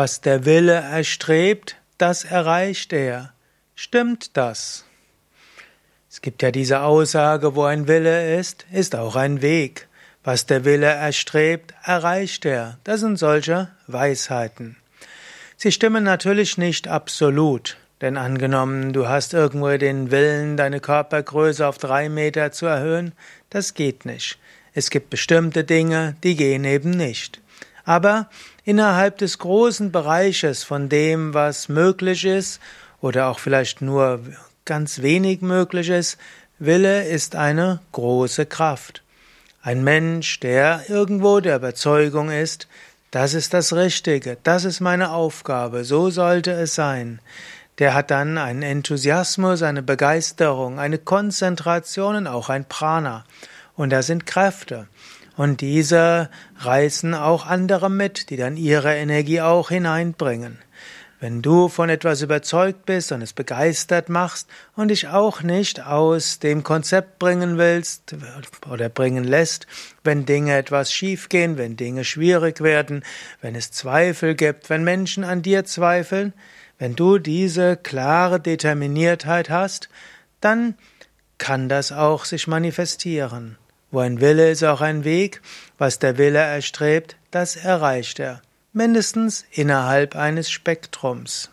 Was der Wille erstrebt, das erreicht er. Stimmt das? Es gibt ja diese Aussage, wo ein Wille ist, ist auch ein Weg. Was der Wille erstrebt, erreicht er. Das sind solche Weisheiten. Sie stimmen natürlich nicht absolut, denn angenommen, du hast irgendwo den Willen, deine Körpergröße auf drei Meter zu erhöhen, das geht nicht. Es gibt bestimmte Dinge, die gehen eben nicht. Aber innerhalb des großen Bereiches von dem, was möglich ist oder auch vielleicht nur ganz wenig möglich ist, Wille ist eine große Kraft. Ein Mensch, der irgendwo der Überzeugung ist, das ist das Richtige, das ist meine Aufgabe, so sollte es sein, der hat dann einen Enthusiasmus, eine Begeisterung, eine Konzentration und auch ein Prana. Und da sind Kräfte. Und diese reißen auch andere mit, die dann ihre Energie auch hineinbringen. Wenn du von etwas überzeugt bist und es begeistert machst und dich auch nicht aus dem Konzept bringen willst oder bringen lässt, wenn Dinge etwas schiefgehen, wenn Dinge schwierig werden, wenn es Zweifel gibt, wenn Menschen an dir zweifeln, wenn du diese klare Determiniertheit hast, dann kann das auch sich manifestieren. Wo ein Wille ist auch ein Weg, was der Wille erstrebt, das erreicht er, mindestens innerhalb eines Spektrums.